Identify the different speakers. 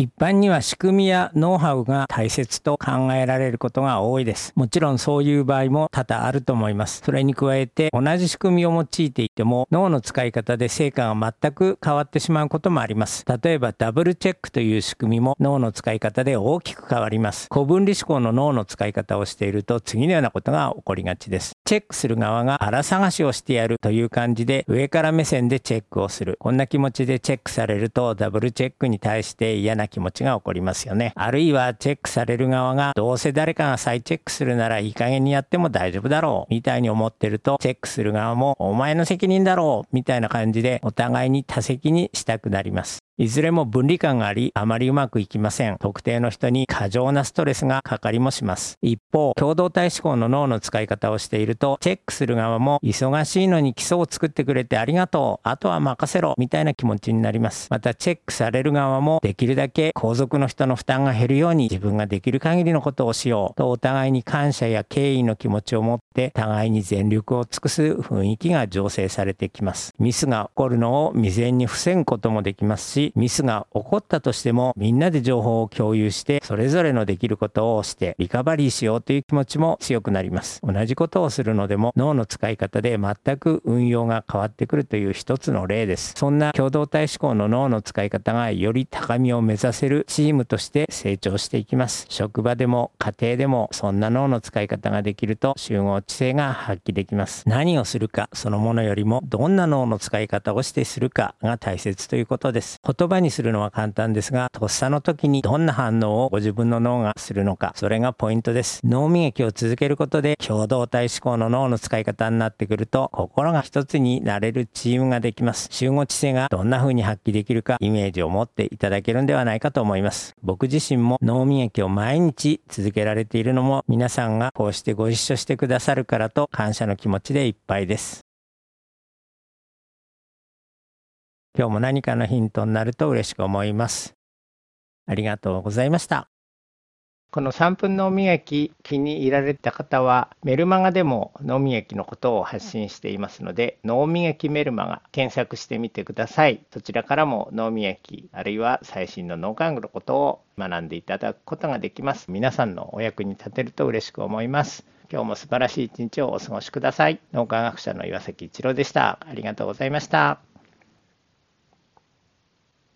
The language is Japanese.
Speaker 1: 一般には仕組みやノウハウが大切と考えられることが多いです。もちろんそういう場合も多々あると思います。それに加えて同じ仕組みを用いていても脳の使い方で成果が全く変わってしまうこともあります。例えばダブルチェックという仕組みも脳の使い方で大きく変わります。古分離思考の脳の使い方をしていると次のようなことが起こりがちです。チェックする側が腹探しをしてやるという感じで上から目線でチェックをする。こんな気持ちでチェックされるとダブルチェックに対して嫌な気持ちが起こりますよね。あるいはチェックされる側がどうせ誰かが再チェックするならいい加減にやっても大丈夫だろうみたいに思ってるとチェックする側もお前の責任だろうみたいな感じでお互いに多責にしたくなります。いずれも分離感があり、あまりうまくいきません。特定の人に過剰なストレスがかかりもします。一方、共同体思考の脳の使い方をしていると、チェックする側も忙しいのに基礎を作ってくれてありがとう。あとは任せろ。みたいな気持ちになります。また、チェックされる側もできるだけ後続の人の負担が減るように自分ができる限りのことをしようとお互いに感謝や敬意の気持ちを持って互いに全力を尽くす雰囲気が醸成されてきます。ミスが起こるのを未然に防ぐこともできますし、ミスが起こったとしてもみんなで情報を共有してそれぞれのできることをしてリカバリーしようという気持ちも強くなります。同じことをするのでも脳の使い方で全く運用が変わってくるという一つの例です。そんな共同体思考の脳の使い方がより高みを目指せるチームとして成長していきます。職場でも家庭でもそんな脳の使い方ができると集合知性が発揮できます。何をするかそのものよりもどんな脳の使い方をしてするかが大切ということです。言葉にするのは簡単ですが、とっさの時にどんな反応をご自分の脳がするのか、それがポイントです。脳磨きを続けることで、共同体思考の脳の使い方になってくると、心が一つになれるチームができます。集合知性がどんな風に発揮できるか、イメージを持っていただけるんではないかと思います。僕自身も脳磨きを毎日続けられているのも、皆さんがこうしてご一緒してくださるからと感謝の気持ちでいっぱいです。今日も何かのヒントになると嬉しく思います。ありがとうございました。
Speaker 2: この3分脳磨き気に入られた方はメルマガでも脳磨きのことを発信していますので脳磨きメルマガ検索してみてください。そちらからも脳磨きあるいは最新の脳科学のことを学んでいただくことができます。皆さんのお役に立てると嬉しく思います。今日も素晴らしい一日をお過ごしください。脳科学者の岩崎一郎でした。ありがとうございました。